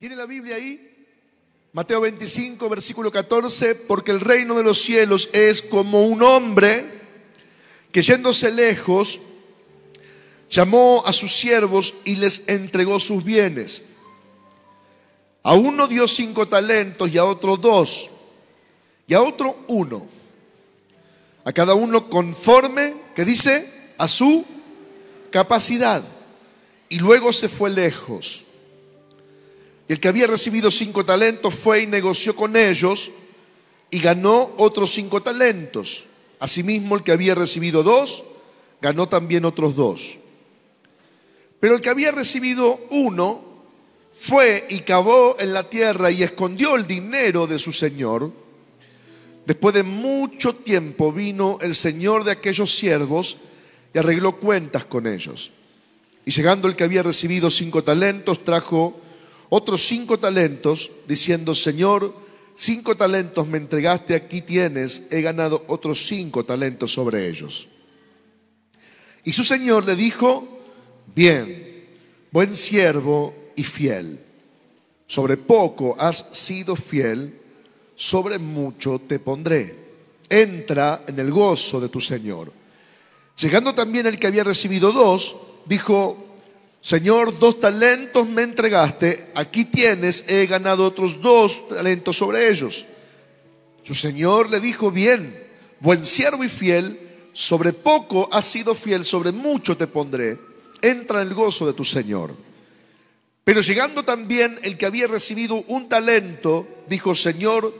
¿Tiene la Biblia ahí? Mateo 25, versículo 14, porque el reino de los cielos es como un hombre que yéndose lejos, llamó a sus siervos y les entregó sus bienes. A uno dio cinco talentos y a otro dos, y a otro uno. A cada uno conforme, que dice, a su capacidad. Y luego se fue lejos. Y el que había recibido cinco talentos fue y negoció con ellos y ganó otros cinco talentos. Asimismo, el que había recibido dos, ganó también otros dos. Pero el que había recibido uno fue y cavó en la tierra y escondió el dinero de su señor. Después de mucho tiempo vino el señor de aquellos siervos y arregló cuentas con ellos. Y llegando el que había recibido cinco talentos, trajo otros cinco talentos, diciendo, Señor, cinco talentos me entregaste, aquí tienes, he ganado otros cinco talentos sobre ellos. Y su Señor le dijo, bien, buen siervo y fiel, sobre poco has sido fiel, sobre mucho te pondré. Entra en el gozo de tu Señor. Llegando también el que había recibido dos, dijo, Señor, dos talentos me entregaste, aquí tienes, he ganado otros dos talentos sobre ellos. Su Señor le dijo, bien, buen siervo y fiel, sobre poco has sido fiel, sobre mucho te pondré, entra en el gozo de tu Señor. Pero llegando también el que había recibido un talento, dijo, Señor,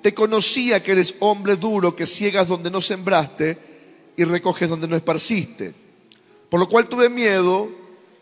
te conocía que eres hombre duro, que ciegas donde no sembraste y recoges donde no esparciste. Por lo cual tuve miedo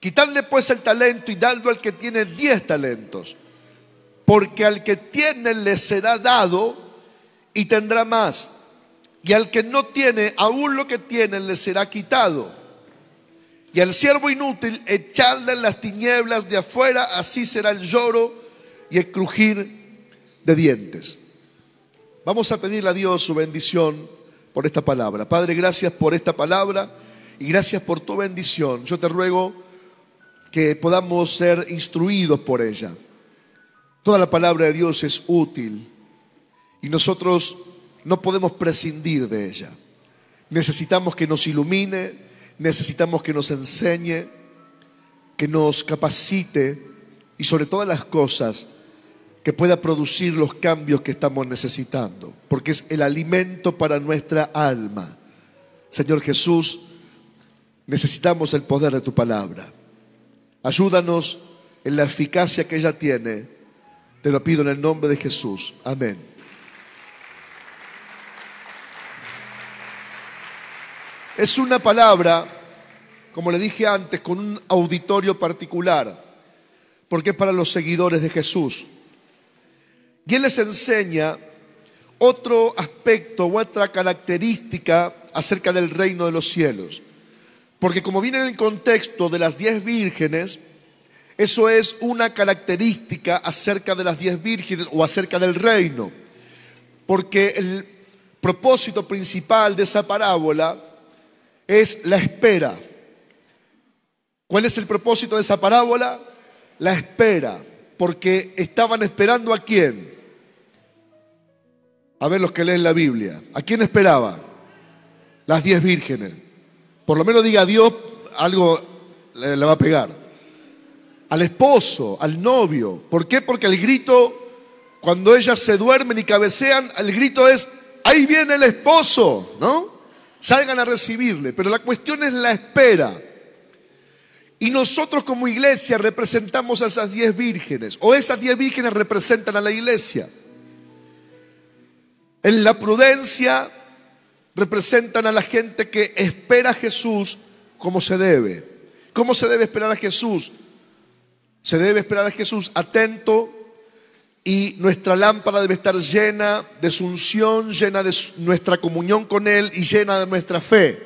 Quitadle pues el talento y dadlo al que tiene diez talentos, porque al que tiene le será dado y tendrá más, y al que no tiene, aún lo que tiene le será quitado. Y al siervo inútil echadle en las tinieblas de afuera, así será el lloro y el crujir de dientes. Vamos a pedirle a Dios su bendición por esta palabra. Padre, gracias por esta palabra y gracias por tu bendición. Yo te ruego que podamos ser instruidos por ella. Toda la palabra de Dios es útil y nosotros no podemos prescindir de ella. Necesitamos que nos ilumine, necesitamos que nos enseñe, que nos capacite y sobre todas las cosas que pueda producir los cambios que estamos necesitando, porque es el alimento para nuestra alma. Señor Jesús, necesitamos el poder de tu palabra. Ayúdanos en la eficacia que ella tiene. Te lo pido en el nombre de Jesús. Amén. Es una palabra, como le dije antes, con un auditorio particular, porque es para los seguidores de Jesús. Y Él les enseña otro aspecto u otra característica acerca del reino de los cielos. Porque como viene en el contexto de las diez vírgenes, eso es una característica acerca de las diez vírgenes o acerca del reino. Porque el propósito principal de esa parábola es la espera. ¿Cuál es el propósito de esa parábola? La espera. Porque estaban esperando a quién. A ver los que leen la Biblia. ¿A quién esperaba? Las diez vírgenes. Por lo menos diga a Dios, algo le, va a pegar. Al esposo, al novio. ¿Por qué? Porque el grito, cuando ellas se duermen y cabecean, el grito es, ahí viene el esposo, ¿no? Salgan a recibirle. Pero la cuestión es la espera. Y nosotros como iglesia representamos a esas diez vírgenes, o esas diez vírgenes representan a la iglesia. En la prudencia, representan a la gente que espera a Jesús como se debe. ¿Cómo se debe esperar a Jesús? Se debe esperar a Jesús atento, y nuestra lámpara debe estar llena de su unción, llena de nuestra comunión con Él y llena de nuestra fe,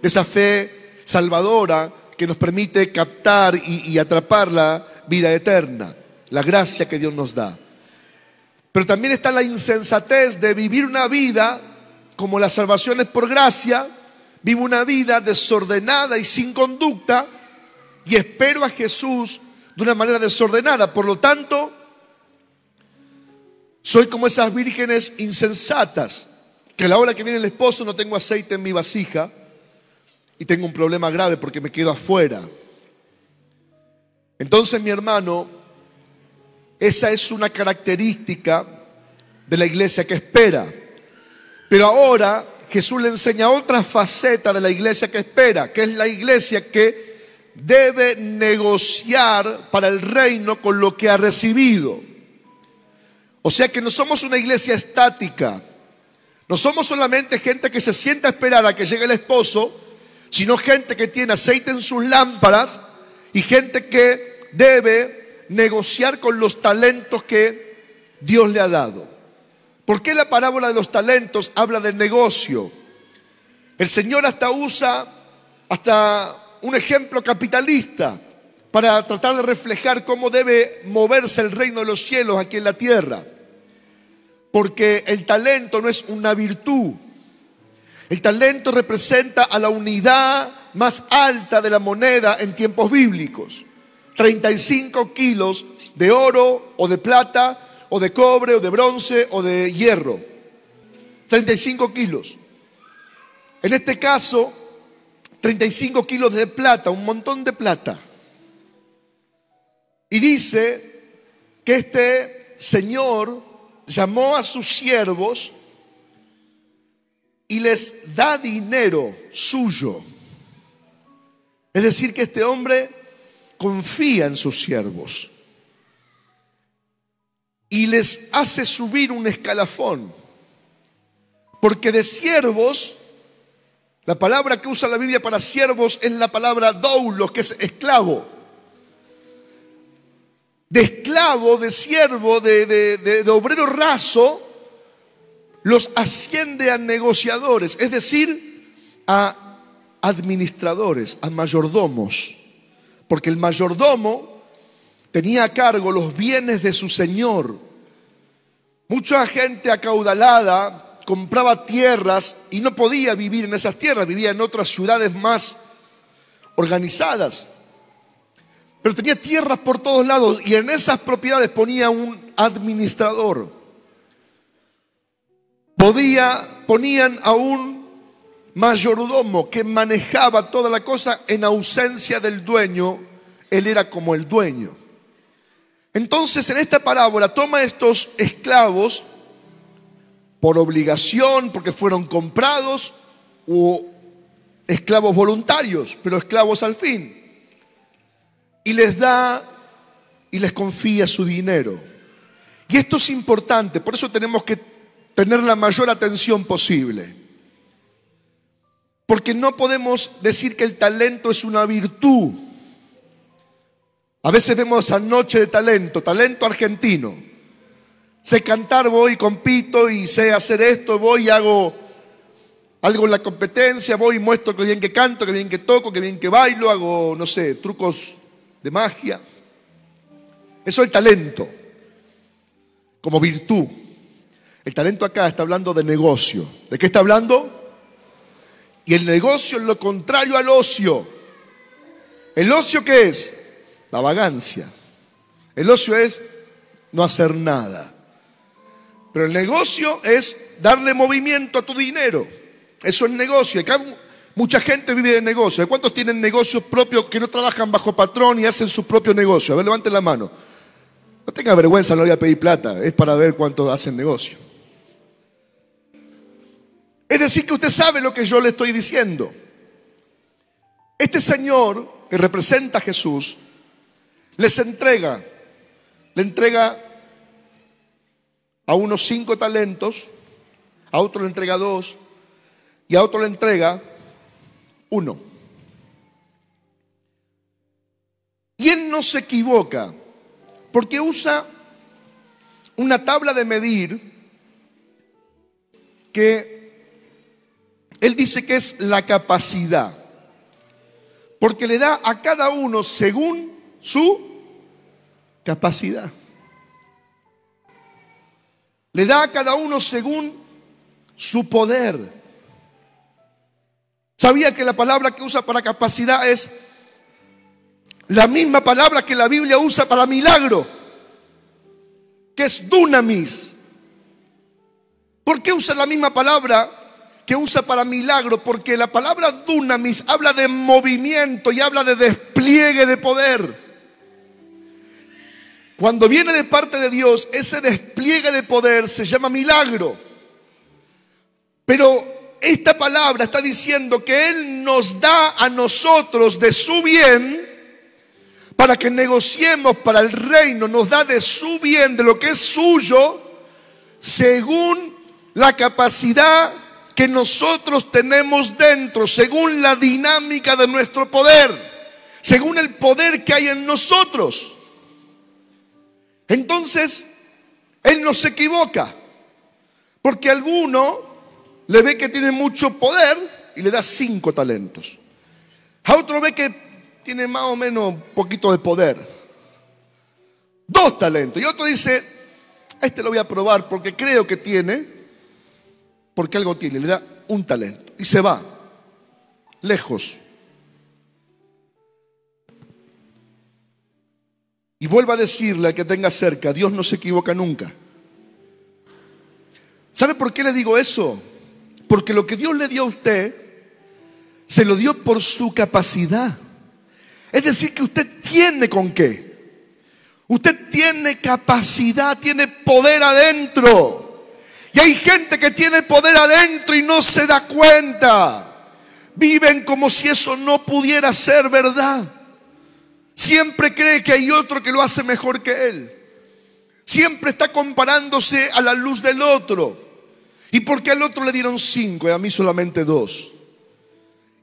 de esa fe salvadora que nos permite captar y, y atrapar la vida eterna, la gracia que Dios nos da. Pero también está la insensatez de vivir una vida como la salvación es por gracia, vivo una vida desordenada y sin conducta y espero a Jesús de una manera desordenada. Por lo tanto, soy como esas vírgenes insensatas, que a la hora que viene el esposo no tengo aceite en mi vasija y tengo un problema grave porque me quedo afuera. Entonces, mi hermano, esa es una característica de la iglesia que espera. Pero ahora Jesús le enseña otra faceta de la iglesia que espera, que es la iglesia que debe negociar para el reino con lo que ha recibido. O sea que no somos una iglesia estática, no somos solamente gente que se sienta a esperar a que llegue el esposo, sino gente que tiene aceite en sus lámparas y gente que debe negociar con los talentos que Dios le ha dado. ¿Por qué la parábola de los talentos habla de negocio? El Señor hasta usa hasta un ejemplo capitalista para tratar de reflejar cómo debe moverse el reino de los cielos aquí en la tierra. Porque el talento no es una virtud. El talento representa a la unidad más alta de la moneda en tiempos bíblicos. 35 kilos de oro o de plata o de cobre o de bronce o de hierro. 35 kilos. En este caso, 35 kilos de plata, un montón de plata. Y dice que este señor llamó a sus siervos y les da dinero suyo. Es decir, que este hombre confía en sus siervos y les hace subir un escalafón. Porque de siervos, la palabra que usa la Biblia para siervos es la palabra doulos, que es esclavo. De esclavo, de siervo, de, de obrero raso, los asciende a negociadores, es decir, a administradores, a mayordomos. Porque el mayordomo tenía a cargo los bienes de su señor. Mucha gente acaudalada compraba tierras y no podía vivir en esas tierras, vivía en otras ciudades más organizadas. Pero tenía tierras por todos lados y en esas propiedades ponía un administrador. Podía, ponían a un mayordomo que manejaba toda la cosa en ausencia del dueño. Él era como el dueño. Entonces en esta parábola toma estos esclavos por obligación, porque fueron comprados, o esclavos voluntarios, pero esclavos al fin, y les da y les confía su dinero. Y esto es importante, por eso tenemos que tener la mayor atención posible. Porque no podemos decir que el talento es una virtud a veces vemos esa noche de talento, talento argentino. Sé cantar, voy, compito y sé hacer esto, voy y hago algo en la competencia, voy y muestro que bien que canto, que bien que toco, que bien que bailo, hago, no sé, trucos de magia. Eso es el talento, como virtud. El talento acá está hablando de negocio. ¿De qué está hablando? Y el negocio es lo contrario al ocio. ¿El ocio qué es? La vagancia. El ocio es no hacer nada. Pero el negocio es darle movimiento a tu dinero. Eso es negocio. Acá mucha gente vive de negocio. ¿Cuántos tienen negocios propios que no trabajan bajo patrón y hacen su propio negocio? A ver, levanten la mano. No tenga vergüenza, no voy a pedir plata. Es para ver cuántos hacen negocio. Es decir, que usted sabe lo que yo le estoy diciendo. Este señor que representa a Jesús les entrega, le entrega a unos cinco talentos, a otro le entrega dos y a otro le entrega uno. Y no se equivoca porque usa una tabla de medir que él dice que es la capacidad, porque le da a cada uno según su capacidad. Le da a cada uno según su poder. ¿Sabía que la palabra que usa para capacidad es la misma palabra que la Biblia usa para milagro? Que es dunamis. ¿Por qué usa la misma palabra que usa para milagro? Porque la palabra dunamis habla de movimiento y habla de despliegue de poder. Cuando viene de parte de Dios, ese despliegue de poder se llama milagro. Pero esta palabra está diciendo que Él nos da a nosotros de su bien para que negociemos para el reino, nos da de su bien, de lo que es suyo, según la capacidad que nosotros tenemos dentro, según la dinámica de nuestro poder, según el poder que hay en nosotros. Entonces, Él no se equivoca, porque alguno le ve que tiene mucho poder y le da cinco talentos. A otro ve que tiene más o menos un poquito de poder. Dos talentos. Y otro dice, este lo voy a probar porque creo que tiene, porque algo tiene, le da un talento. Y se va, lejos. Y vuelva a decirle al que tenga cerca, Dios no se equivoca nunca. ¿Sabe por qué le digo eso? Porque lo que Dios le dio a usted, se lo dio por su capacidad. Es decir, que usted tiene con qué. Usted tiene capacidad, tiene poder adentro. Y hay gente que tiene poder adentro y no se da cuenta. Viven como si eso no pudiera ser verdad. Siempre cree que hay otro que lo hace mejor que él. Siempre está comparándose a la luz del otro. ¿Y porque al otro le dieron cinco y a mí solamente dos?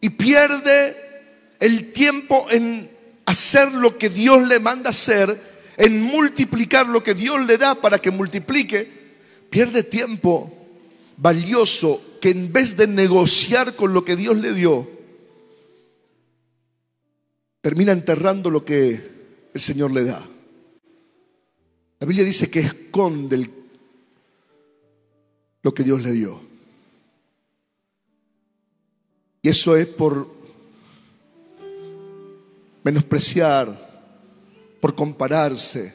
Y pierde el tiempo en hacer lo que Dios le manda hacer, en multiplicar lo que Dios le da para que multiplique, pierde tiempo valioso que en vez de negociar con lo que Dios le dio, termina enterrando lo que el Señor le da. La Biblia dice que esconde lo que Dios le dio. Y eso es por menospreciar, por compararse,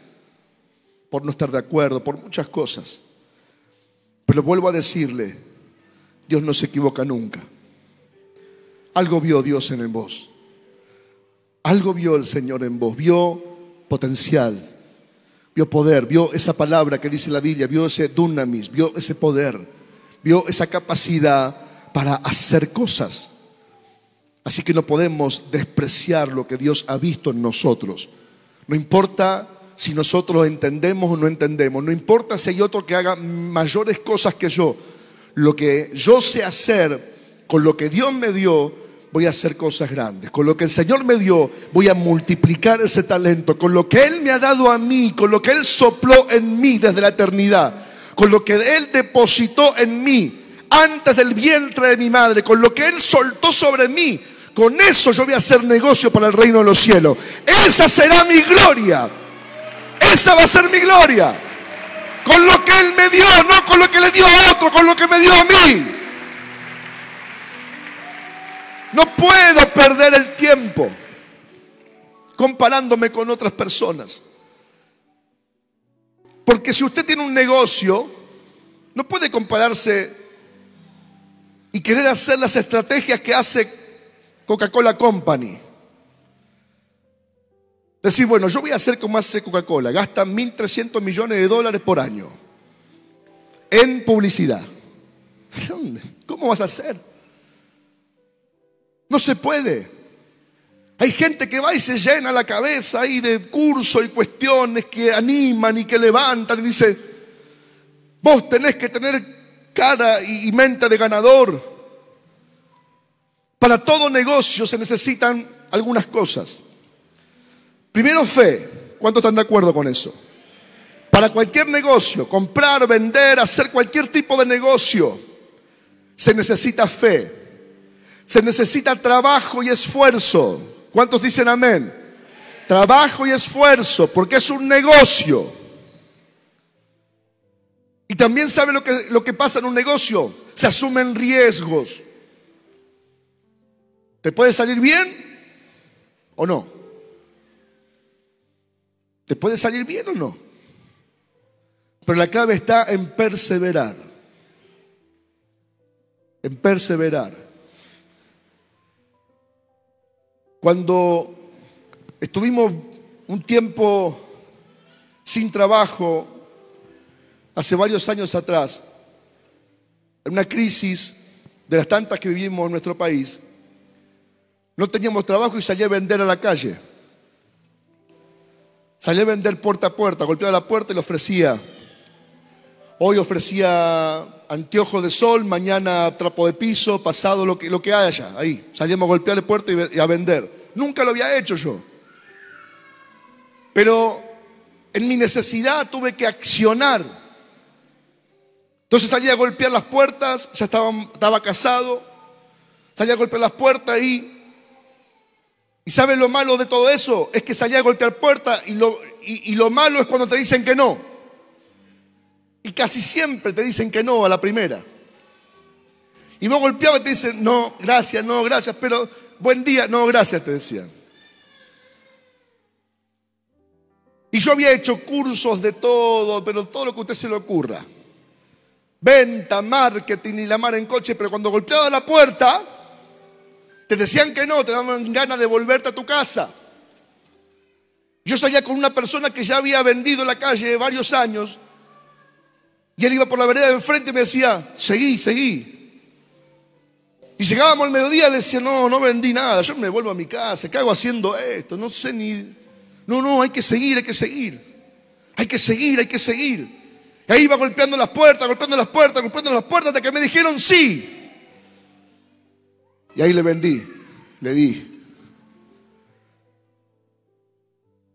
por no estar de acuerdo, por muchas cosas. Pero vuelvo a decirle, Dios no se equivoca nunca. Algo vio Dios en vos. Algo vio el Señor en vos, vio potencial, vio poder, vio esa palabra que dice la Biblia, vio ese dunamis, vio ese poder, vio esa capacidad para hacer cosas. Así que no podemos despreciar lo que Dios ha visto en nosotros. No importa si nosotros entendemos o no entendemos, no importa si hay otro que haga mayores cosas que yo. Lo que yo sé hacer con lo que Dios me dio, voy a hacer cosas grandes. Con lo que el Señor me dio, voy a multiplicar ese talento. Con lo que Él me ha dado a mí, con lo que Él sopló en mí desde la eternidad, con lo que Él depositó en mí antes del vientre de mi madre, con lo que Él soltó sobre mí, con eso yo voy a hacer negocio para el reino de los cielos. Esa será mi gloria. Esa va a ser mi gloria. Con lo que Él me dio, no con lo que le dio a otro, con lo que me dio a mí. No puedo perder el tiempo comparándome con otras personas. Porque si usted tiene un negocio, no puede compararse y querer hacer las estrategias que hace Coca-Cola Company. Decir, bueno, yo voy a hacer como hace Coca-Cola, gasta 1.300 millones de dólares por año en publicidad. ¿Cómo vas a hacer? No se puede. Hay gente que va y se llena la cabeza ahí de cursos y cuestiones que animan y que levantan y dice, vos tenés que tener cara y mente de ganador. Para todo negocio se necesitan algunas cosas. Primero fe. ¿Cuántos están de acuerdo con eso? Para cualquier negocio, comprar, vender, hacer cualquier tipo de negocio, se necesita fe, se necesita trabajo y esfuerzo. ¿Cuántos dicen amén? Trabajo y esfuerzo, porque es un negocio. Y también sabe lo que, lo que pasa en un negocio, se asumen riesgos. ¿Te puede salir bien o no? ¿Te puede salir bien o no? Pero la clave está en perseverar. En perseverar. Cuando estuvimos un tiempo sin trabajo, hace varios años atrás, en una crisis de las tantas que vivimos en nuestro país, no teníamos trabajo y salí a vender a la calle. Salí a vender puerta a puerta, golpeaba la puerta y le ofrecía. Hoy ofrecía anteojo de sol, mañana trapo de piso, pasado lo que, lo que haya. Ahí, salíamos a golpear la puerta y a vender. Nunca lo había hecho yo. Pero en mi necesidad tuve que accionar. Entonces salí a golpear las puertas, ya estaba, estaba casado, salí a golpear las puertas y ¿Y sabes lo malo de todo eso? Es que salía a golpear puertas y lo, y, lo malo es cuando te dicen que no. Y casi siempre te dicen que no a la primera. Y vos golpeabas y te dicen, no, gracias, no, gracias, pero buen día, no, gracias, te decían. Y yo había hecho cursos de todo, pero todo lo que a usted se le ocurra. Venta, marketing y la mar en coche, pero cuando golpeaba la puerta, te decían que no, te daban ganas de volverte a tu casa. Yo salía con una persona que ya había vendido en la calle varios años y él iba por la vereda de enfrente y me decía, seguí, seguí. Y llegábamos al mediodía le decía, no, no vendí nada, yo me vuelvo a mi casa, ¿qué hago haciendo esto? No sé ni... No, no, hay que seguir, hay que seguir. Hay que seguir, hay que seguir. Y ahí iba golpeando las puertas, golpeando las puertas, golpeando las puertas hasta que me dijeron sí. Y ahí le vendí, le di.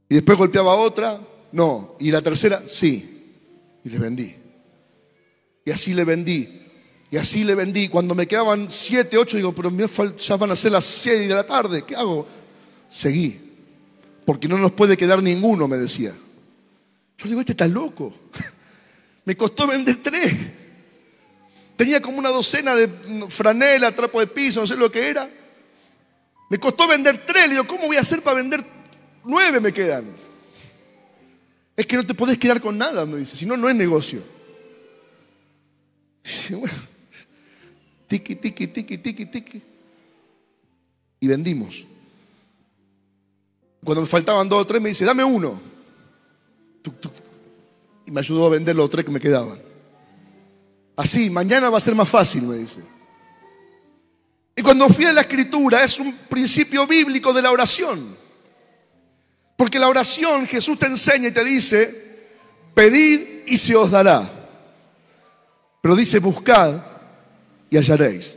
Y después golpeaba otra, no. Y la tercera, sí. Y le vendí. Y así le vendí. Y así le vendí. Cuando me quedaban siete, ocho, digo, pero ya van a ser las seis de la tarde. ¿Qué hago? Seguí. Porque no nos puede quedar ninguno, me decía. Yo digo, este está loco. Me costó vender tres. Tenía como una docena de franela, trapo de piso, no sé lo que era. Me costó vender tres. Le digo, ¿cómo voy a hacer para vender nueve me quedan? Es que no te podés quedar con nada, me dice. Si no, no es negocio. Tiki, tiki, tiki, tiki, tiki. Y vendimos. Cuando me faltaban dos o tres, me dice, dame uno. Y me ayudó a vender los tres que me quedaban. Así, mañana va a ser más fácil, me dice. Y cuando fui a la escritura, es un principio bíblico de la oración. Porque la oración Jesús te enseña y te dice, pedid y se os dará. Pero dice, buscad y hallaréis.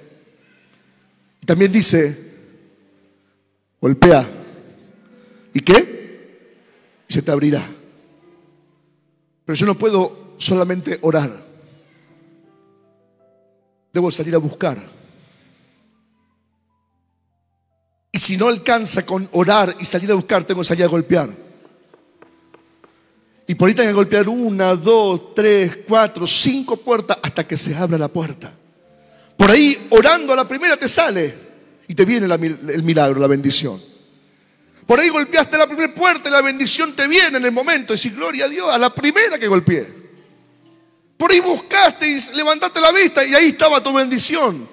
Y también dice, golpea. ¿Y qué? Y se te abrirá. Pero yo no puedo solamente orar. Debo salir a buscar. Y si no alcanza con orar y salir a buscar, tengo que salir a golpear. Y por ahí tengo que golpear una, dos, tres, cuatro, cinco puertas hasta que se abra la puerta. Por ahí, orando a la primera te sale y te viene el milagro, la bendición. Por ahí golpeaste la primera puerta y la bendición te viene en el momento. Y si gloria a Dios, a la primera que golpeé. Por ahí buscaste y levantaste la vista y ahí estaba tu bendición.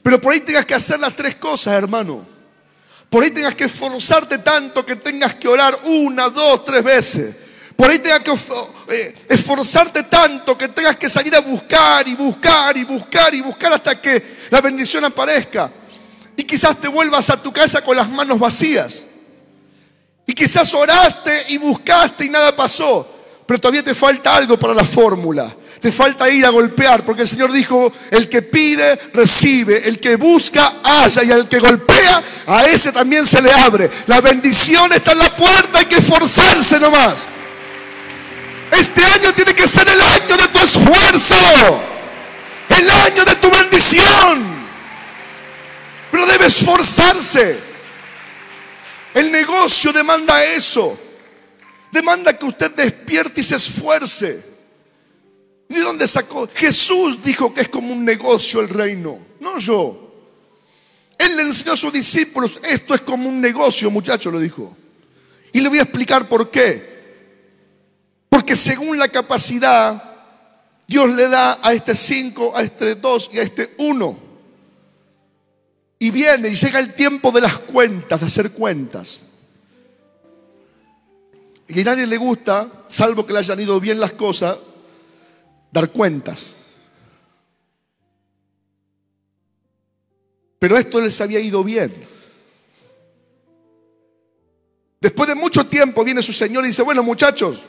Pero por ahí tengas que hacer las tres cosas, hermano. Por ahí tengas que esforzarte tanto que tengas que orar una, dos, tres veces. Por ahí tengas que eh, esforzarte tanto que tengas que salir a buscar y buscar y buscar y buscar hasta que la bendición aparezca. Y quizás te vuelvas a tu casa con las manos vacías. Y quizás oraste y buscaste y nada pasó pero todavía te falta algo para la fórmula. Te falta ir a golpear, porque el Señor dijo, el que pide, recibe, el que busca, halla, y al que golpea, a ese también se le abre. La bendición está en la puerta, hay que esforzarse nomás. Este año tiene que ser el año de tu esfuerzo. El año de tu bendición. Pero debe esforzarse. El negocio demanda eso. Demanda que usted despierte y se esfuerce. ¿De dónde sacó? Jesús dijo que es como un negocio el reino, no yo. Él le enseñó a sus discípulos, esto es como un negocio, muchacho, lo dijo. Y le voy a explicar por qué. Porque según la capacidad, Dios le da a este cinco, a este dos y a este uno. Y viene y llega el tiempo de las cuentas, de hacer cuentas. Y a nadie le gusta, salvo que le hayan ido bien las cosas, dar cuentas. Pero esto les había ido bien. Después de mucho tiempo viene su señor y dice, bueno muchachos,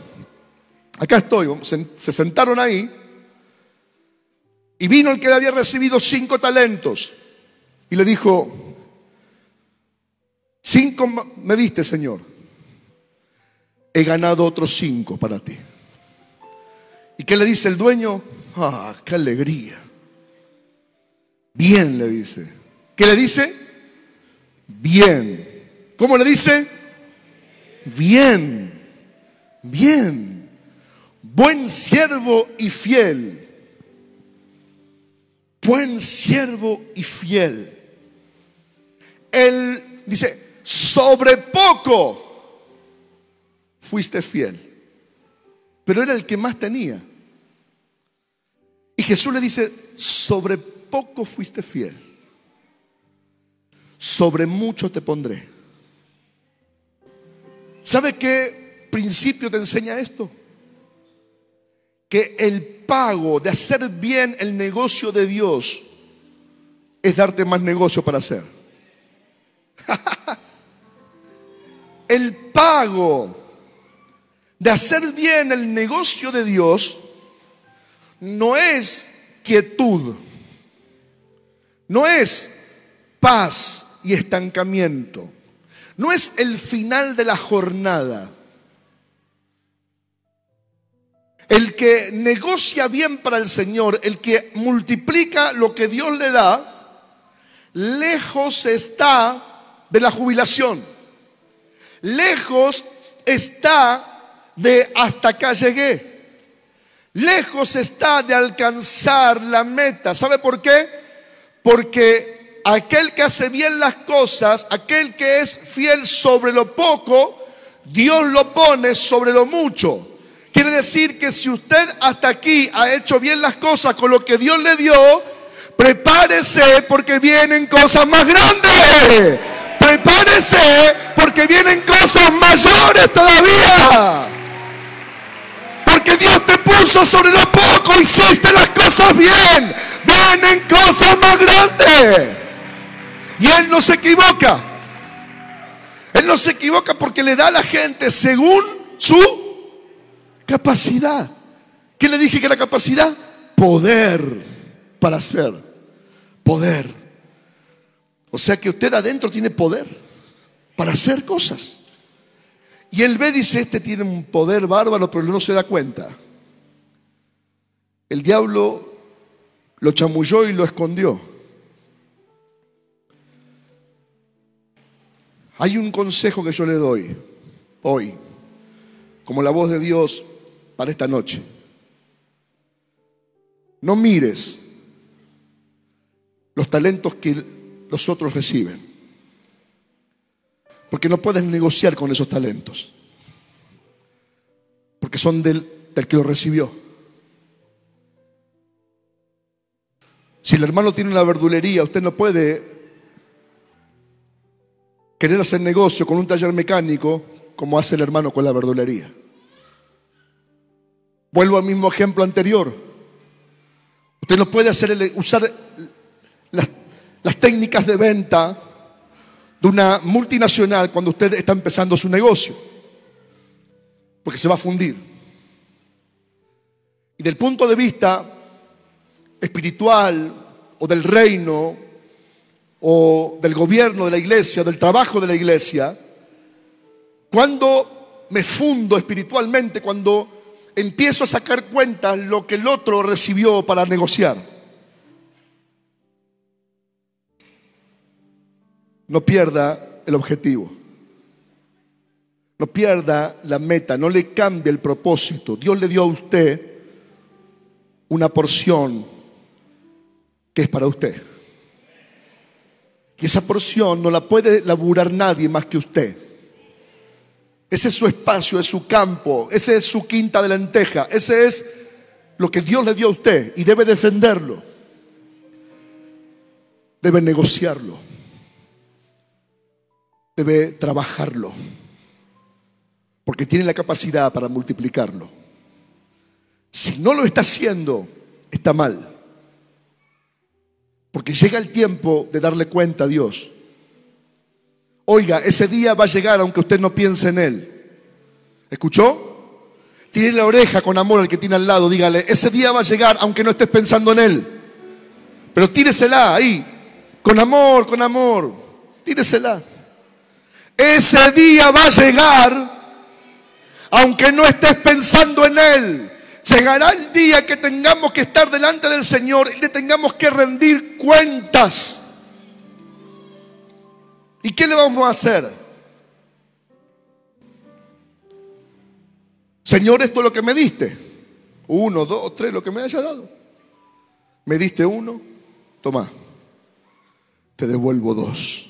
acá estoy. Se sentaron ahí. Y vino el que le había recibido cinco talentos. Y le dijo, cinco me diste, Señor. He ganado otros cinco para ti. ¿Y qué le dice el dueño? Ah, qué alegría. Bien, le dice. ¿Qué le dice? Bien. ¿Cómo le dice? Bien. Bien. Buen siervo y fiel. Buen siervo y fiel. Él dice, sobre poco fuiste fiel. Pero era el que más tenía. Y Jesús le dice, sobre poco fuiste fiel sobre mucho te pondré. ¿Sabe qué principio te enseña esto? Que el pago de hacer bien el negocio de Dios es darte más negocio para hacer. el pago de hacer bien el negocio de Dios no es quietud, no es paz, y estancamiento. No es el final de la jornada. El que negocia bien para el Señor, el que multiplica lo que Dios le da, lejos está de la jubilación. Lejos está de hasta acá llegué. Lejos está de alcanzar la meta. ¿Sabe por qué? Porque aquel que hace bien las cosas, aquel que es fiel sobre lo poco, Dios lo pone sobre lo mucho. Quiere decir que si usted hasta aquí ha hecho bien las cosas con lo que Dios le dio, prepárese porque vienen cosas más grandes. Prepárese porque vienen cosas mayores todavía. Porque Dios te puso sobre lo poco, hiciste las cosas bien. Vienen cosas más grandes. Y Él no se equivoca. Él no se equivoca porque le da a la gente según su capacidad. ¿Qué le dije que era capacidad? Poder para hacer. Poder. O sea que usted adentro tiene poder para hacer cosas. Y él ve, dice, este tiene un poder bárbaro, pero no se da cuenta. El diablo lo chamulló y lo escondió. Hay un consejo que yo le doy hoy, como la voz de Dios para esta noche. No mires los talentos que los otros reciben, porque no puedes negociar con esos talentos, porque son del, que lo recibió. Si el hermano tiene una verdulería, usted no puede querer hacer negocio con un taller mecánico como hace el hermano con la verdulería. Vuelvo al mismo ejemplo anterior. Usted no puede hacer, usar las, las técnicas de venta de una multinacional cuando usted está empezando su negocio, porque se va a fundir. Y del punto de vista espiritual o del reino o del gobierno de la iglesia, del trabajo de la iglesia, cuando me fundo espiritualmente, cuando empiezo a sacar cuentas lo que el otro recibió para negociar. No pierda el objetivo. No pierda la meta, no le cambie el propósito. Dios le dio a usted una porción que es para usted. Y esa porción no la puede laburar nadie más que usted. Ese es su espacio, es su campo, ese es su quinta de lenteja, ese es lo que Dios le dio a usted y debe defenderlo. Debe negociarlo. Debe trabajarlo porque tiene la capacidad para multiplicarlo. Si no lo está haciendo, está mal. Porque llega el tiempo de darle cuenta a Dios. Oiga, ese día va a llegar aunque usted no piense en él. ¿Escuchó? Tiene la oreja con amor al que tiene al lado, dígale, ese día va a llegar aunque no estés pensando en él. Pero tíresela ahí, con amor, con amor, tíresela. Ese día va a llegar aunque no estés pensando en Él. Llegará el día que tengamos que estar delante del Señor y le tengamos que rendir cuentas. ¿Y qué le vamos a hacer? Señor, esto es lo que me diste. Uno, dos, tres, lo que me haya dado. Me diste uno, toma, te devuelvo dos.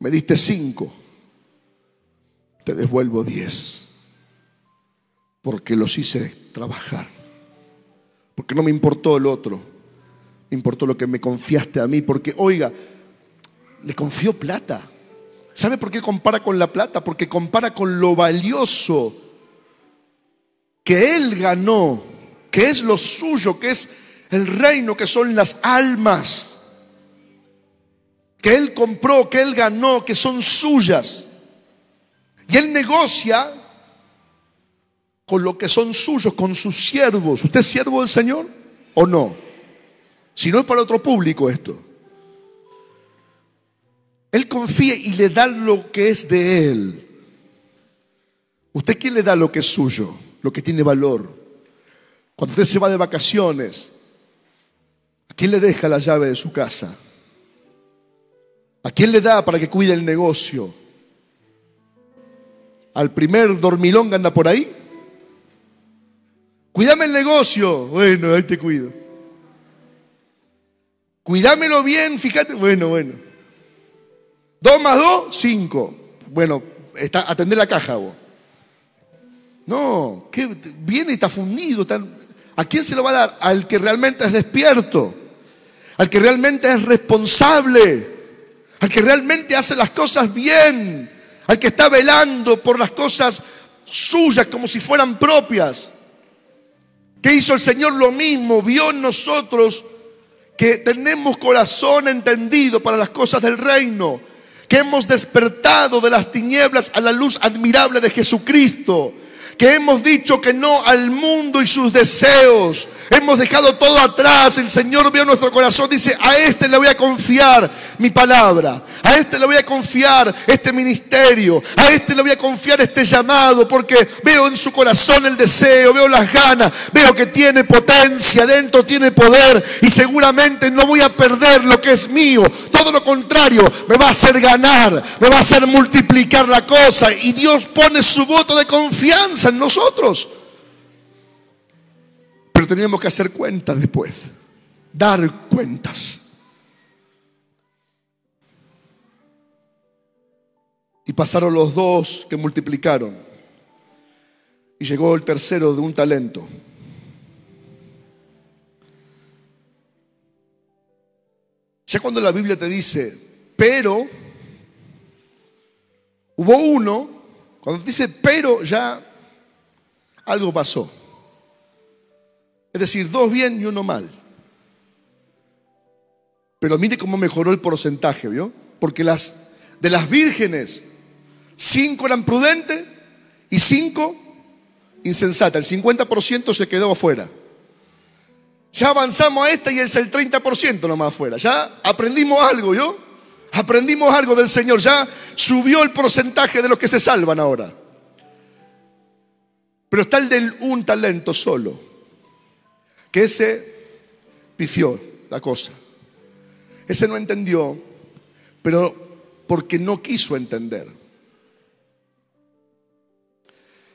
Me diste cinco, te devuelvo diez. Porque los hice trabajar. Porque no me importó el otro. Me importó lo que me confiaste a mí. Porque, oiga, le confió plata. ¿Sabe por qué compara con la plata? Porque compara con lo valioso que él ganó, que es lo suyo, que es el reino, que son las almas, que él compró, que él ganó, que son suyas. Y él negocia con lo que son suyos, con sus siervos. ¿Usted es siervo del Señor o no? Si no es para otro público esto. Él confía y le da lo que es de él. ¿Usted quién le da lo que es suyo? Lo que tiene valor. Cuando usted se va de vacaciones, ¿a quién le deja la llave de su casa? ¿A quién le da para que cuide el negocio? al primer dormilón que anda por ahí? Cuídame el negocio. Bueno, ahí te cuido. Cuídamelo bien, fíjate. Bueno, bueno. Dos más dos, cinco. Bueno, está, atender la caja vos. No, que viene y está fundido. ¿A quién se lo va a dar? Al que realmente es despierto. Al que realmente es responsable. Al que realmente hace las cosas bien al que está velando por las cosas suyas como si fueran propias. ¿Qué hizo el Señor? Lo mismo, vio en nosotros que tenemos corazón entendido para las cosas del reino, que hemos despertado de las tinieblas a la luz admirable de Jesucristo que hemos dicho que no al mundo y sus deseos. Hemos dejado todo atrás. El Señor vio nuestro corazón. Dice, a este le voy a confiar mi palabra. A este le voy a confiar este ministerio. A este le voy a confiar este llamado. Porque veo en su corazón el deseo, veo las ganas, veo que tiene potencia, dentro tiene poder. Y seguramente no voy a perder lo que es mío. Todo lo contrario, me va a hacer ganar, me va a hacer multiplicar la cosa. Y Dios pone su voto de confianza nosotros. Pero teníamos que hacer cuentas después, dar cuentas. Y pasaron los dos que multiplicaron. Y llegó el tercero de un talento. Ya cuando la Biblia te dice, pero, hubo uno, cuando dice pero ya algo pasó. Es decir, dos bien y uno mal. Pero mire cómo mejoró el porcentaje, ¿vio? Porque las, de las vírgenes, cinco eran prudentes y cinco insensatas. El 50% se quedó afuera. Ya avanzamos a esta y el 30% nomás afuera. Ya aprendimos algo, ¿yo? Aprendimos algo del Señor. Ya subió el porcentaje de los que se salvan ahora. Pero está el del un talento solo, que ese pifió la cosa. Ese no entendió, pero porque no quiso entender.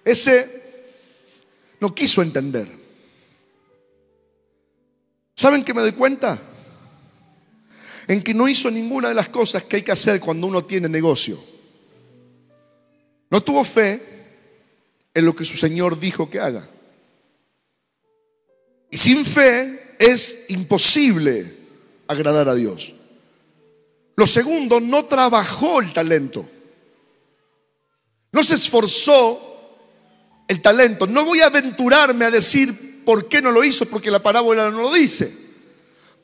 Ese no quiso entender. ¿Saben qué me doy cuenta? En que no hizo ninguna de las cosas que hay que hacer cuando uno tiene negocio. No tuvo fe en lo que su Señor dijo que haga. Y sin fe es imposible agradar a Dios. Lo segundo, no trabajó el talento. No se esforzó el talento. No voy a aventurarme a decir por qué no lo hizo, porque la parábola no lo dice.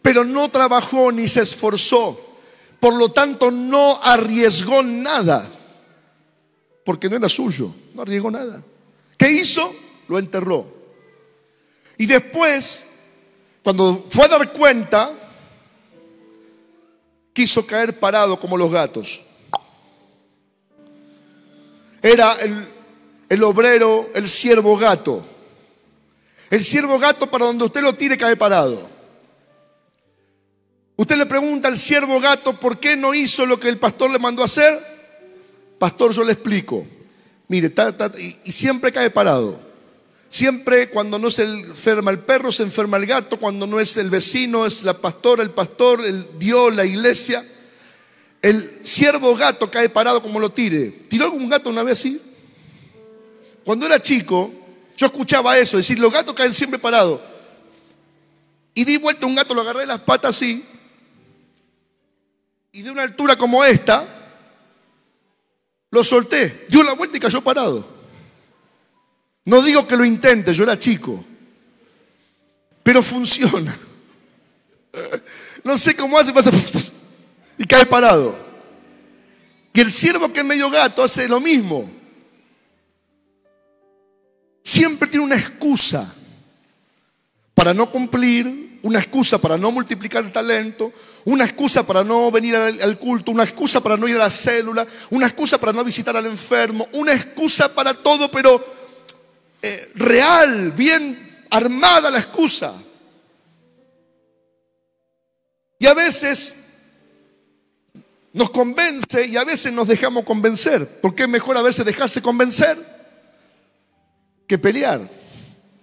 Pero no trabajó ni se esforzó. Por lo tanto, no arriesgó nada. Porque no era suyo. No arriesgó nada. ¿Qué hizo? Lo enterró. Y después, cuando fue a dar cuenta, quiso caer parado como los gatos. Era el, el obrero, el siervo gato. El siervo gato para donde usted lo tire cae parado. Usted le pregunta al siervo gato por qué no hizo lo que el pastor le mandó a hacer. Pastor, yo le explico. Mire, y, siempre cae parado. Siempre cuando no se enferma el perro, se enferma el gato, cuando no es el vecino, es la pastora, el pastor, el Dios, la iglesia. El siervo gato cae parado como lo tire. ¿Tiró algún gato una vez así? Cuando era chico, yo escuchaba eso, decir, los gatos caen siempre parados. Y di vuelta a un gato, lo agarré de las patas así. Y de una altura como esta, lo solté. Dio la vuelta y cayó parado. No digo que lo intente, yo era chico, pero funciona. No sé cómo hace, pasa y cae parado. Y el siervo que es medio gato hace lo mismo. Siempre tiene una excusa para no cumplir, una excusa para no multiplicar el talento, una excusa para no venir al, culto, una excusa para no ir a la célula, una excusa para no visitar al enfermo, una excusa para todo, pero eh, real, bien armada la excusa. Y a veces nos convence y a veces nos dejamos convencer. Porque es mejor a veces dejarse convencer que pelear,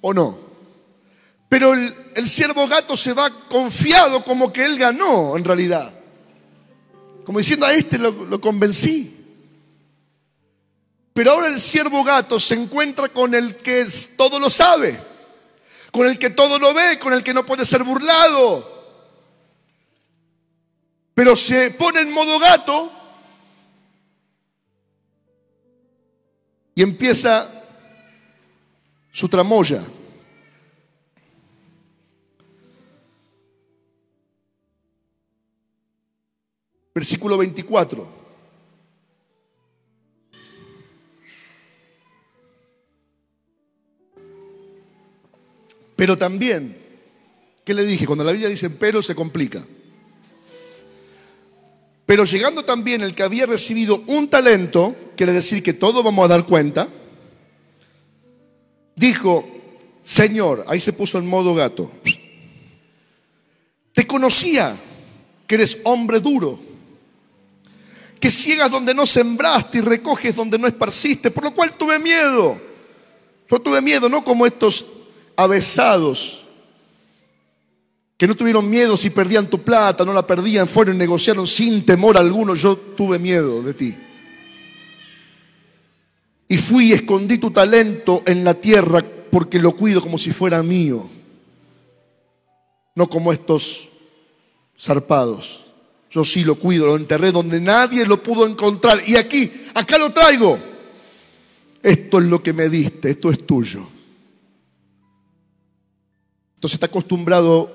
¿o no? Pero el, el siervo gato se va confiado como que él ganó en realidad. Como diciendo a este lo, lo convencí. Pero ahora el siervo gato se encuentra con el que todo lo sabe, con el que todo lo ve, con el que no puede ser burlado. Pero se pone en modo gato y empieza su tramoya. Versículo 24. Pero también, ¿qué le dije? Cuando la Biblia dice pero se complica. Pero llegando también el que había recibido un talento, quiere decir que todos vamos a dar cuenta, dijo, Señor, ahí se puso en modo gato, te conocía que eres hombre duro, que ciegas donde no sembraste y recoges donde no esparciste, por lo cual tuve miedo. Yo tuve miedo, no como estos avesados, que no tuvieron miedo si perdían tu plata, no la perdían, fueron y negociaron sin temor alguno. Yo tuve miedo de ti. Y fui y escondí tu talento en la tierra porque lo cuido como si fuera mío, no como estos zarpados. Yo sí lo cuido, lo enterré donde nadie lo pudo encontrar. Y aquí, acá lo traigo. Esto es lo que me diste, esto es tuyo. Entonces está acostumbrado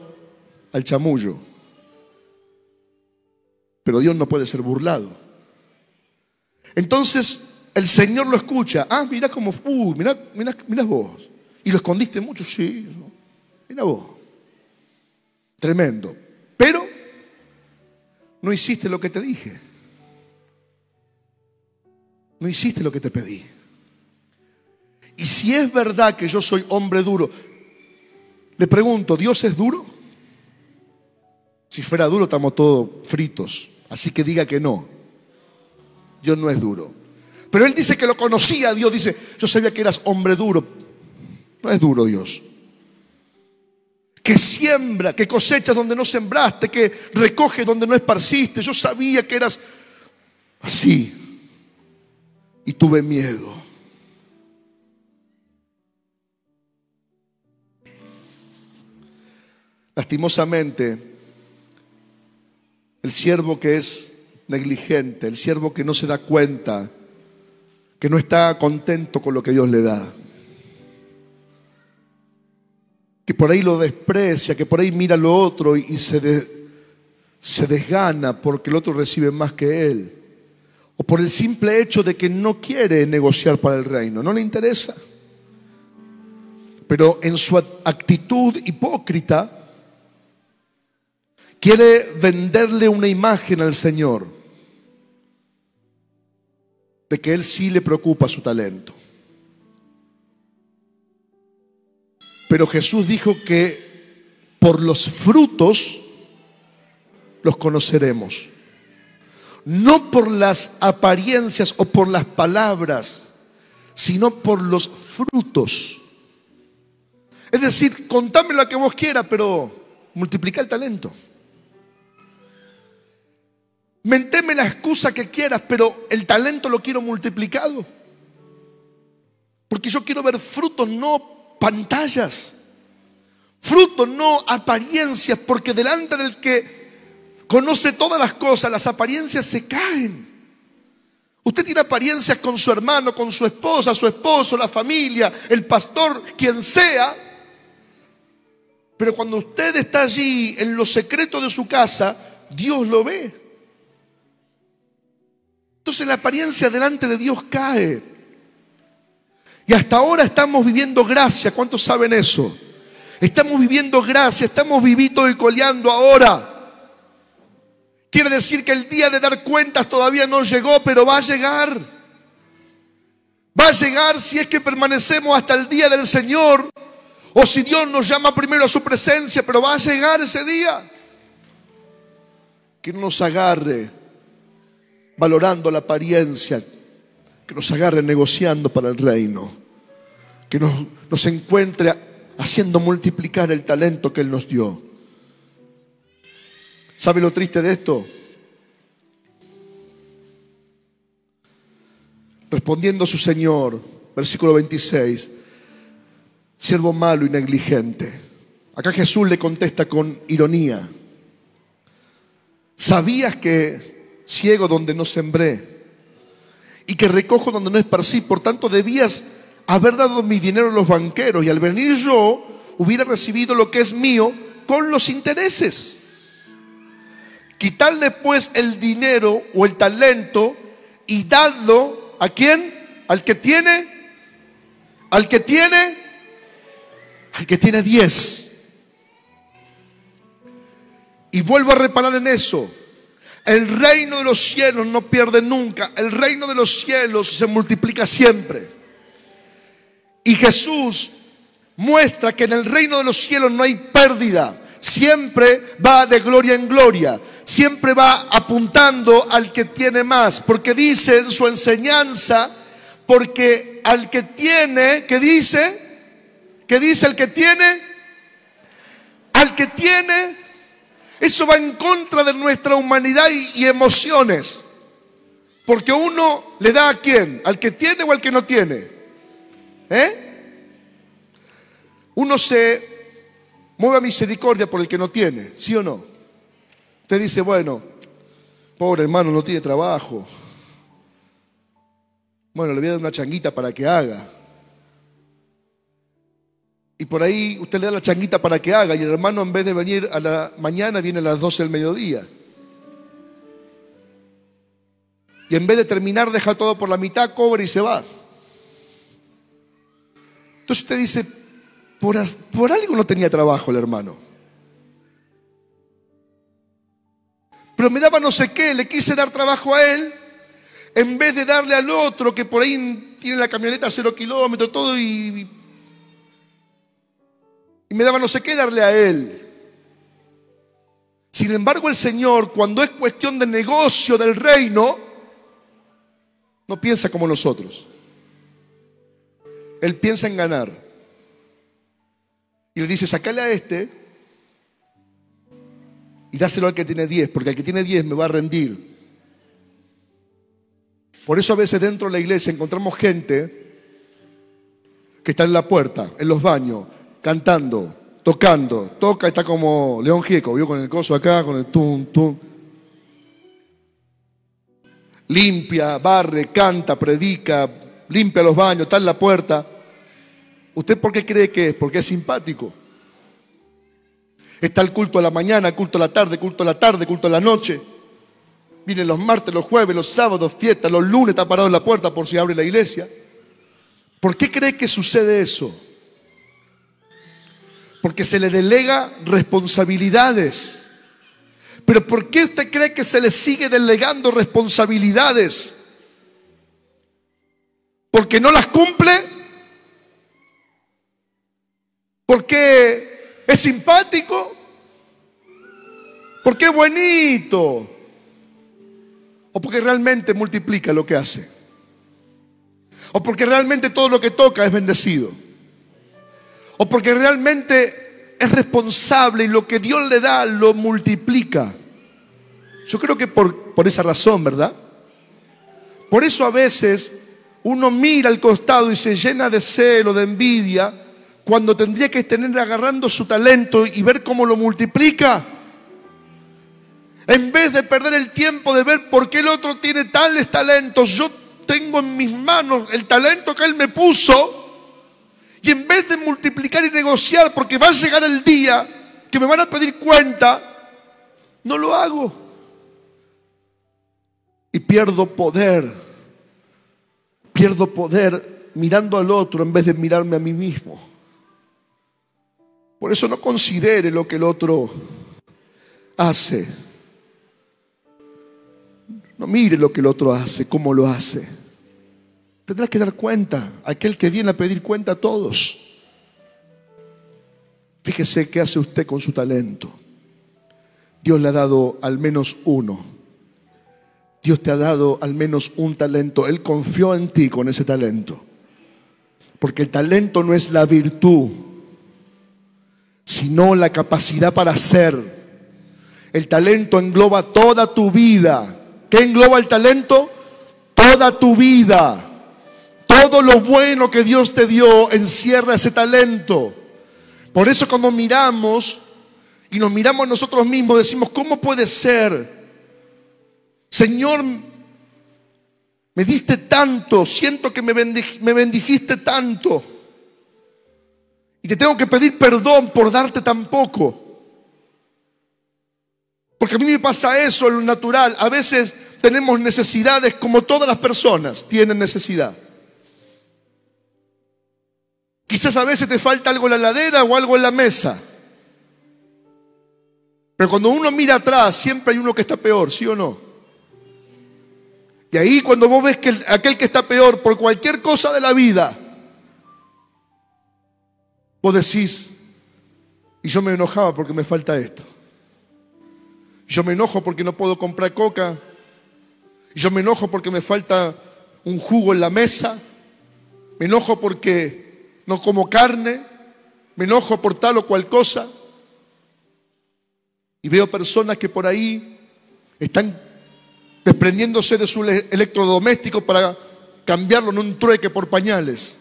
al chamullo. Pero Dios no puede ser burlado. Entonces el Señor lo escucha. Ah, mira cómo, uy, mira, mira, mira vos. Y lo escondiste mucho, sí. Mira vos. Tremendo. Pero no hiciste lo que te dije. No hiciste lo que te pedí. Y si es verdad que yo soy hombre duro, le pregunto, ¿Dios es duro? Si fuera duro estamos todos fritos, así que diga que no. Dios no es duro. Pero él dice que lo conocía, Dios dice, yo sabía que eras hombre duro. No es duro Dios. Que siembra, que cosechas donde no sembraste, que recoges donde no esparciste. Yo sabía que eras así. Y tuve miedo. Lastimosamente, el siervo que es negligente, el siervo que no se da cuenta, que no está contento con lo que Dios le da, que por ahí lo desprecia, que por ahí mira lo otro y, se, se desgana porque el otro recibe más que él, o por el simple hecho de que no quiere negociar para el reino, no le interesa. Pero en su actitud hipócrita, quiere venderle una imagen al Señor de que Él sí le preocupa su talento. Pero Jesús dijo que por los frutos los conoceremos. No por las apariencias o por las palabras, sino por los frutos. Es decir, contame lo que vos quieras, pero multiplica el talento. Menteme la excusa que quieras, pero el talento lo quiero multiplicado. Porque yo quiero ver frutos, no pantallas. Frutos, no apariencias, porque delante del que conoce todas las cosas, las apariencias se caen. Usted tiene apariencias con su hermano, con su esposa, su esposo, la familia, el pastor, quien sea. Pero cuando usted está allí en los secretos de su casa, Dios lo ve. Entonces la apariencia delante de Dios cae. Y hasta ahora estamos viviendo gracia. ¿Cuántos saben eso? Estamos viviendo gracia, estamos viviendo y coleando ahora. Quiere decir que el día de dar cuentas todavía no llegó, pero va a llegar. Va a llegar si es que permanecemos hasta el día del Señor o si Dios nos llama primero a su presencia, pero va a llegar ese día. Que nos agarre valorando la apariencia, que nos agarre negociando para el reino, que nos, nos encuentre haciendo multiplicar el talento que Él nos dio. ¿Sabe lo triste de esto? Respondiendo a su Señor, versículo 26, siervo malo y negligente. Acá Jesús le contesta con ironía. ¿Sabías que ciego donde no sembré y que recojo donde no esparcí. Por tanto, debías haber dado mi dinero a los banqueros y al venir yo hubiera recibido lo que es mío con los intereses. Quitarle pues el dinero o el talento y dadlo a quién? Al que tiene, al que tiene, al que tiene diez. Y vuelvo a reparar en eso. El reino de los cielos no pierde nunca. El reino de los cielos se multiplica siempre. Y Jesús muestra que en el reino de los cielos no hay pérdida. Siempre va de gloria en gloria. Siempre va apuntando al que tiene más. Porque dice en su enseñanza, porque al que tiene, ¿qué dice? ¿Qué dice el que tiene? Al que tiene eso va en contra de nuestra humanidad y, emociones. Porque uno le da a quién, al que tiene o al que no tiene. ¿Eh? Uno se mueve a misericordia por el que no tiene, ¿sí o no? Usted dice, bueno, pobre hermano, no tiene trabajo. Bueno, le voy a dar una changuita para que haga. Y por ahí usted le da la changuita para que haga y el hermano en vez de venir a la mañana viene a las 12 del mediodía. Y en vez de terminar deja todo por la mitad, cobra y se va. Entonces usted dice, por, por algo no tenía trabajo el hermano. Pero me daba no sé qué, le quise dar trabajo a él en vez de darle al otro que por ahí tiene la camioneta a cero kilómetros, todo y, y me daba no sé qué darle a él. Sin embargo, el Señor, cuando es cuestión de negocio del reino, no piensa como nosotros. Él piensa en ganar. Y le dice, sacale a este y dáselo al que tiene 10, porque al que tiene 10 me va a rendir. Por eso a veces dentro de la iglesia encontramos gente que está en la puerta, en los baños, cantando, tocando, toca, está como León Gieco, vio con el coso acá, con el tum, tum. Limpia, barre, canta, predica, limpia los baños, está en la puerta. ¿Usted por qué cree que es? Porque es simpático. Está el culto a la mañana, culto a la tarde, culto a la tarde, culto a la noche. Vienen los martes, los jueves, los sábados, fiestas, los lunes está parado en la puerta por si abre la iglesia. ¿Por qué cree que sucede eso? Porque se le delega responsabilidades. Pero ¿por qué usted cree que se le sigue delegando responsabilidades? ¿Porque no las cumple? ¿Porque es simpático? ¿Porque es bonito? ¿O porque realmente multiplica lo que hace? ¿O porque realmente todo lo que toca es bendecido? O porque realmente es responsable y lo que Dios le da lo multiplica. Yo creo que por, por esa razón, ¿verdad? Por eso a veces uno mira al costado y se llena de celo, de envidia, cuando tendría que tener agarrando su talento y ver cómo lo multiplica. En vez de perder el tiempo de ver por qué el otro tiene tales talentos, yo tengo en mis manos el talento que él me puso y en vez de multiplicar y negociar, porque va a llegar el día que me van a pedir cuenta, no lo hago. Y pierdo poder. Pierdo poder mirando al otro en vez de mirarme a mí mismo. Por eso no considere lo que el otro hace. No mire lo que el otro hace, cómo lo hace. Tendrá que dar cuenta, aquel que viene a pedir cuenta a todos. Fíjese qué hace usted con su talento. Dios le ha dado al menos uno. Dios te ha dado al menos un talento. Él confió en ti con ese talento. Porque el talento no es la virtud, sino la capacidad para hacer. El talento engloba toda tu vida. ¿Qué engloba el talento? Toda tu vida. Todo lo bueno que Dios te dio encierra ese talento. Por eso cuando miramos y nos miramos nosotros mismos, decimos, ¿cómo puede ser? Señor, me diste tanto, siento que me, me bendijiste tanto. Y te tengo que pedir perdón por darte tan poco. Porque a mí me pasa eso en lo natural. A veces tenemos necesidades como todas las personas tienen necesidad. Quizás a veces te falta algo en la ladera o algo en la mesa. Pero cuando uno mira atrás, siempre hay uno que está peor, ¿sí o no? Y ahí cuando vos ves que aquel que está peor por cualquier cosa de la vida, vos decís, y yo me enojaba porque me falta esto. Yo me enojo porque no puedo comprar coca. Yo me enojo porque me falta un jugo en la mesa. Me enojo porque no como carne, me enojo por tal o cual cosa. Y veo personas que por ahí están desprendiéndose de su electrodoméstico para cambiarlo en un trueque por pañales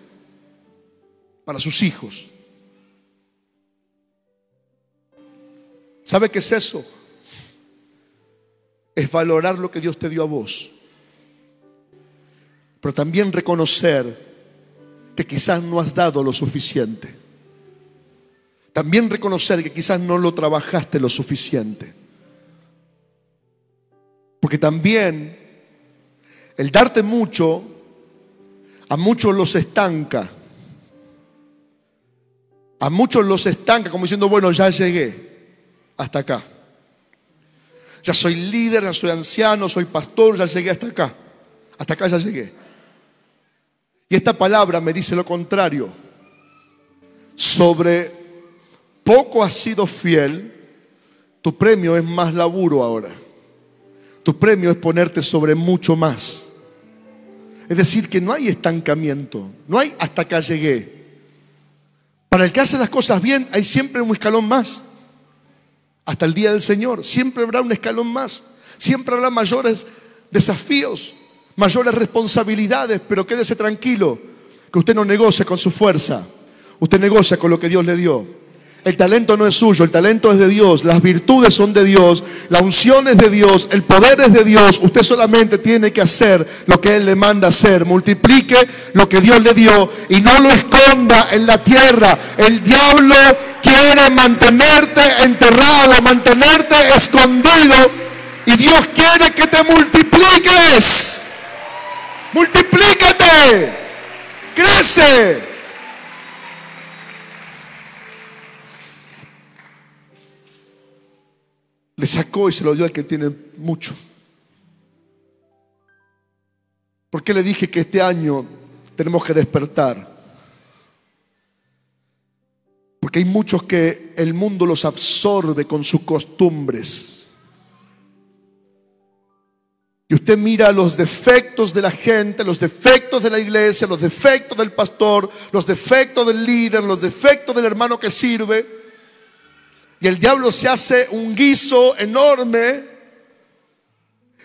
para sus hijos. ¿Sabe qué es eso? Es valorar lo que Dios te dio a vos, pero también reconocer que quizás no has dado lo suficiente. También reconocer que quizás no lo trabajaste lo suficiente. Porque también el darte mucho a muchos los estanca. A muchos los estanca como diciendo, bueno, ya llegué hasta acá. Ya soy líder, ya soy anciano, soy pastor, ya llegué hasta acá. Hasta acá ya llegué. Y esta palabra me dice lo contrario. Sobre poco has sido fiel, tu premio es más laburo ahora. Tu premio es ponerte sobre mucho más. Es decir, que no hay estancamiento, no hay hasta acá llegué. Para el que hace las cosas bien hay siempre un escalón más. Hasta el día del Señor, siempre habrá un escalón más. Siempre habrá mayores desafíos, mayores responsabilidades, pero quédese tranquilo, que usted no negocia con su fuerza, usted negocia con lo que Dios le dio. El talento no es suyo, el talento es de Dios, las virtudes son de Dios, la unción es de Dios, el poder es de Dios. Usted solamente tiene que hacer lo que Él le manda hacer. Multiplique lo que Dios le dio y no lo esconda en la tierra. El diablo quiere mantenerte enterrado, mantenerte escondido y Dios quiere que te multipliques. Multiplícate, crece. Le sacó y se lo dio al que tiene mucho. ¿Por qué le dije que este año tenemos que despertar? Porque hay muchos que el mundo los absorbe con sus costumbres. Y usted mira los defectos de la gente, los defectos de la iglesia, los defectos del pastor, los defectos del líder, los defectos del hermano que sirve y el diablo se hace un guiso enorme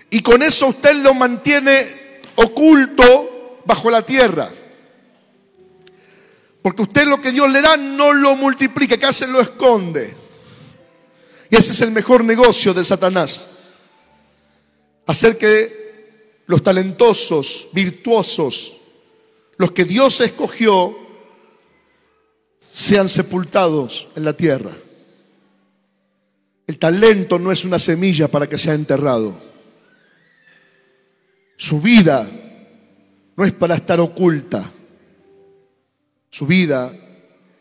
y con eso usted lo mantiene oculto bajo la tierra. Porque usted lo que Dios le da no lo multiplica, que hace lo esconde. Y ese es el mejor negocio de Satanás. Hacer que los talentosos, virtuosos, los que Dios escogió, sean sepultados en la tierra. El talento no es una semilla para que sea enterrado. Su vida no es para estar oculta. Su vida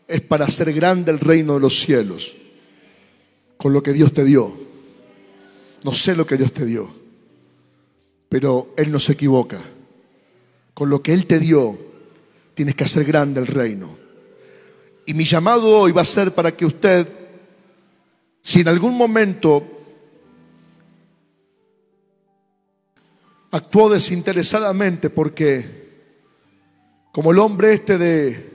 es para hacer grande el reino de los cielos con lo que Dios te dio. No sé lo que Dios te dio, pero Él no se equivoca. Con lo que Él te dio, tienes que hacer grande el reino. Y mi llamado hoy va a ser para que usted si en algún momento actuó desinteresadamente porque, como el hombre este de,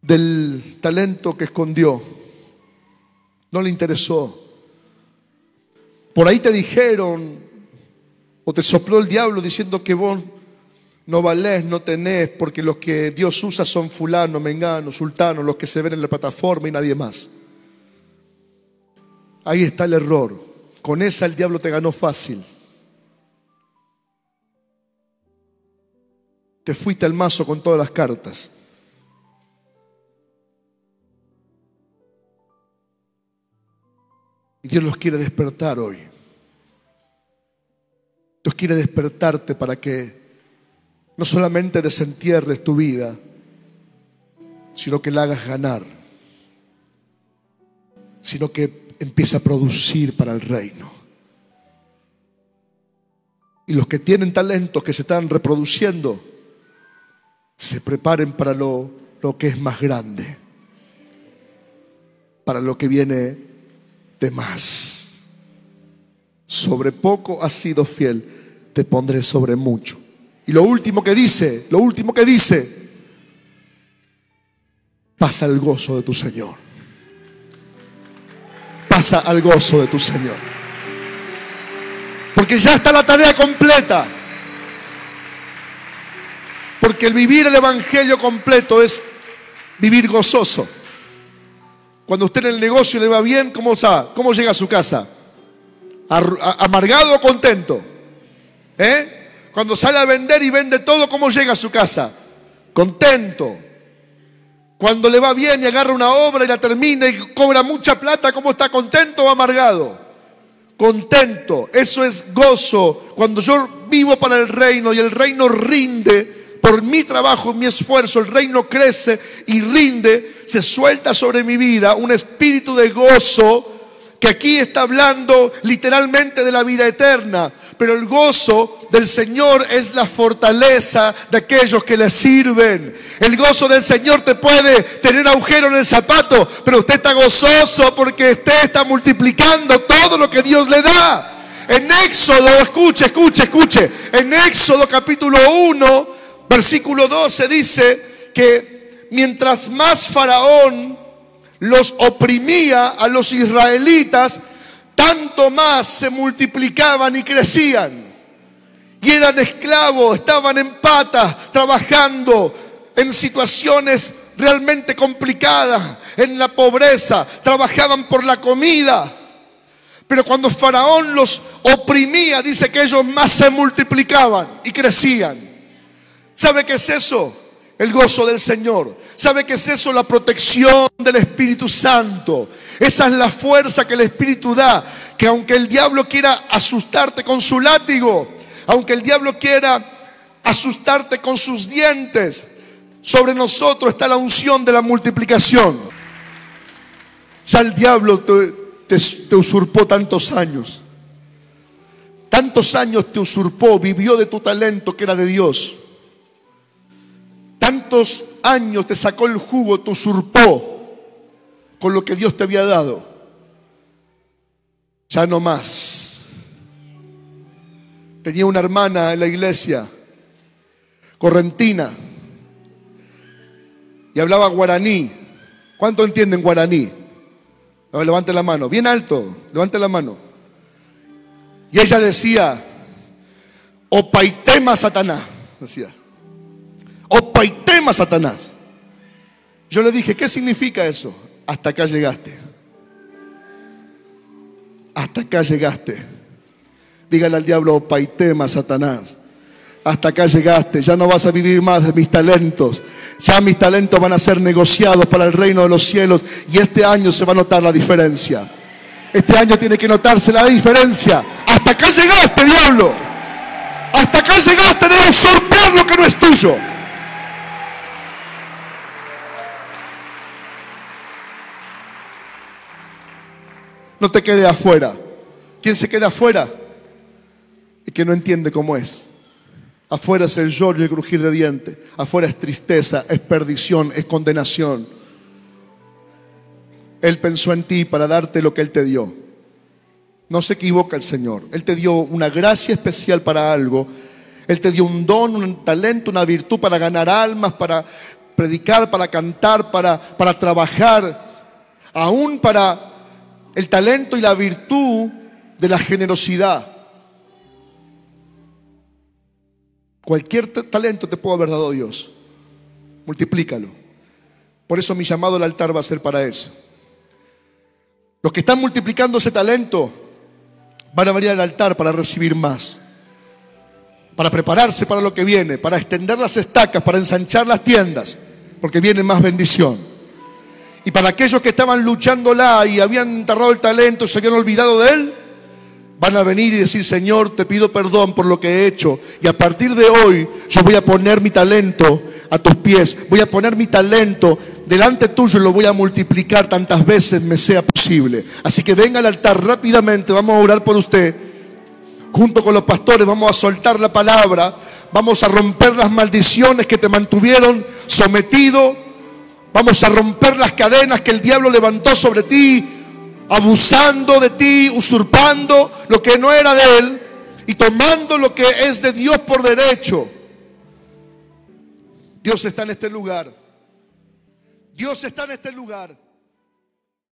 del talento que escondió, no le interesó. Por ahí te dijeron o te sopló el diablo diciendo que vos no valés, no tenés, porque los que Dios usa son fulano, mengano, sultano, los que se ven en la plataforma y nadie más. Ahí está el error. Con esa el diablo te ganó fácil. Te fuiste al mazo con todas las cartas. Y Dios los quiere despertar hoy. Dios quiere despertarte para que no solamente desentierres tu vida, sino que la hagas ganar, sino que empieza a producir para el reino. Y los que tienen talentos que se están reproduciendo, se preparen para lo, lo que es más grande, para lo que viene de más. Sobre poco has sido fiel, te pondré sobre mucho. Y lo último que dice, lo último que dice, pasa el gozo de tu Señor pasa al gozo de tu Señor. Porque ya está la tarea completa. Porque el vivir el Evangelio completo es vivir gozoso. Cuando usted en el negocio le va bien, ¿cómo? ¿Cómo llega a su casa? ¿Amargado o contento? ¿Eh? Cuando sale a vender y vende todo, ¿cómo llega a su casa? Contento. Cuando le va bien y agarra una obra y la termina y cobra mucha plata, ¿cómo está contento o amargado? Contento, eso es gozo. Cuando yo vivo para el reino y el reino rinde por mi trabajo, mi esfuerzo, el reino crece y rinde, se suelta sobre mi vida un espíritu de gozo que aquí está hablando literalmente de la vida eterna pero el gozo del Señor es la fortaleza de aquellos que le sirven. El gozo del Señor te puede tener agujero en el zapato, pero usted está gozoso porque usted está multiplicando todo lo que Dios le da. En Éxodo, escuche, escuche, escuche. En Éxodo capítulo 1, versículo 12 dice que mientras más Faraón los oprimía a los israelitas, tanto más se multiplicaban y crecían. Y eran esclavos, estaban en patas, trabajando en situaciones realmente complicadas, en la pobreza, trabajaban por la comida. Pero cuando Faraón los oprimía, dice que ellos más se multiplicaban y crecían. ¿Sabe qué es eso? El gozo del Señor. ¿Sabe qué es eso? La protección del Espíritu Santo. Esa es la fuerza que el Espíritu da. Que aunque el diablo quiera asustarte con su látigo, aunque el diablo quiera asustarte con sus dientes, sobre nosotros está la unción de la multiplicación. Ya el diablo te, te, usurpó tantos años. Tantos años te usurpó, vivió de tu talento que era de Dios. Tantos años te sacó el jugo, te usurpó con lo que Dios te había dado. Ya no más. Tenía una hermana en la iglesia, correntina, y hablaba guaraní. ¿Cuánto entienden guaraní? levante la mano, bien alto, levante la mano. Y ella decía, opaitema Satanás, decía, opaitema Satanás. Yo le dije, ¿qué significa eso? Hasta acá llegaste. Hasta acá llegaste. Dígale al diablo, opaitema Satanás hasta acá llegaste, ya no vas a vivir más de mis talentos, ya mis talentos van a ser negociados para el reino de los cielos y este año se va a notar la diferencia. Este año tiene que notarse la diferencia. Hasta acá llegaste, diablo. Hasta acá llegaste de usurpar lo que no es tuyo. No te quede afuera. ¿Quién se queda afuera? Y que no entiende cómo es. Afuera es el lloro y el crujir de dientes. Afuera es tristeza, es perdición, es condenación. Él pensó en ti para darte lo que Él te dio. No se equivoca el Señor. Él te dio una gracia especial para algo. Él te dio un don, un talento, una virtud para ganar almas, para predicar, para cantar, para, para trabajar. Aún para el talento y la virtud de la generosidad. Cualquier talento te puede haber dado Dios. Multiplícalo. Por eso mi llamado al altar va a ser para eso. Los que están multiplicando ese talento van a venir al altar para recibir más. Para prepararse para lo que viene, para extender las estacas, para ensanchar las tiendas, porque viene más bendición. Y para aquellos que estaban luchándola y habían enterrado el talento, se habían olvidado de él, van a venir y decir, Señor, te pido perdón por lo que he hecho. Y a partir de hoy yo voy a poner mi talento a tus pies. Voy a poner mi talento delante tuyo y lo voy a multiplicar tantas veces me sea posible. Así que venga al altar rápidamente, vamos a orar por usted. Junto con los pastores vamos a soltar la palabra. Vamos a romper las maldiciones que te mantuvieron sometido. Vamos a romper las cadenas que el diablo levantó sobre ti abusando de ti, usurpando lo que no era de Él y tomando lo que es de Dios por derecho. Dios está en este lugar. Dios está en este lugar.